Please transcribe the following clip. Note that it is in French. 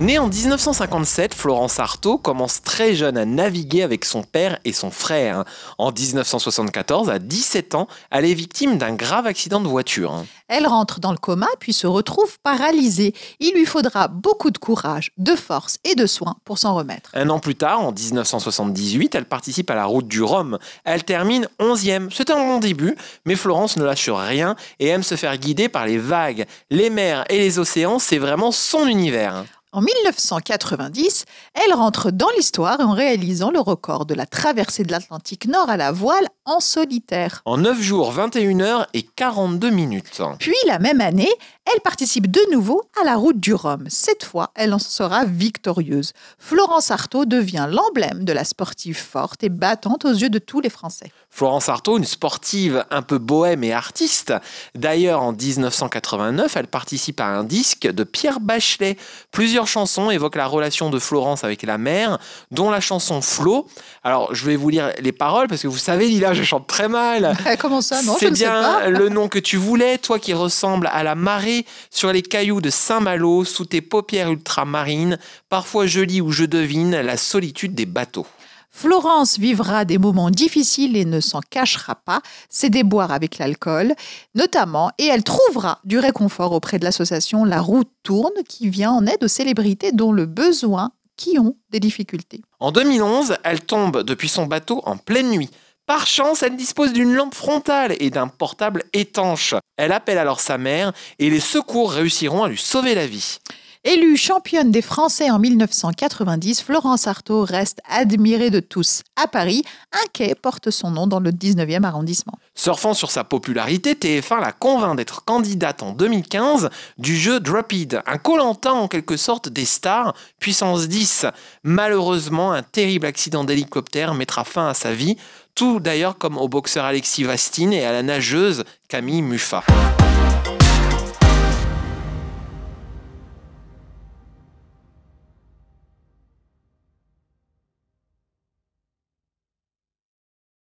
Née en 1957, Florence Artaud commence très jeune à naviguer avec son père et son frère. En 1974, à 17 ans, elle est victime d'un grave accident de voiture. Elle rentre dans le coma puis se retrouve paralysée. Il lui faudra beaucoup de courage, de force et de soins pour s'en remettre. Un an plus tard, en 1978, elle participe à la route du Rhum. Elle termine 11e. C'est un bon début, mais Florence ne lâche rien et aime se faire guider par les vagues. Les mers et les océans, c'est vraiment son univers. En 1990, elle rentre dans l'histoire en réalisant le record de la traversée de l'Atlantique Nord à la voile en solitaire. En 9 jours, 21 heures et 42 minutes. Puis la même année, elle participe de nouveau à la route du Rhum. Cette fois, elle en sera victorieuse. Florence Artaud devient l'emblème de la sportive forte et battante aux yeux de tous les Français. Florence Artaud, une sportive un peu bohème et artiste. D'ailleurs, en 1989, elle participe à un disque de Pierre Bachelet. Plusieurs chansons évoquent la relation de Florence avec la mère, dont la chanson Flo. Alors, je vais vous lire les paroles parce que vous savez, Lila, je chante très mal. Comment ça? Non, C'est bien le nom que tu voulais, toi qui ressembles à la marée sur les cailloux de Saint-Malo, sous tes paupières ultramarines, parfois je lis ou je devine la solitude des bateaux. Florence vivra des moments difficiles et ne s'en cachera pas, ses déboires avec l'alcool notamment, et elle trouvera du réconfort auprès de l'association La Route Tourne qui vient en aide aux célébrités dont le besoin qui ont des difficultés. En 2011, elle tombe depuis son bateau en pleine nuit. Par chance, elle dispose d'une lampe frontale et d'un portable étanche. Elle appelle alors sa mère et les secours réussiront à lui sauver la vie. Élue championne des Français en 1990, Florence Artaud reste admirée de tous. À Paris, un quai porte son nom dans le 19e arrondissement. Surfant sur sa popularité, TF1 la convainc d'être candidate en 2015 du jeu Dropid, un colantin en quelque sorte des stars, puissance 10. Malheureusement, un terrible accident d'hélicoptère mettra fin à sa vie, tout d'ailleurs comme au boxeur Alexis Vastine et à la nageuse Camille Muffat.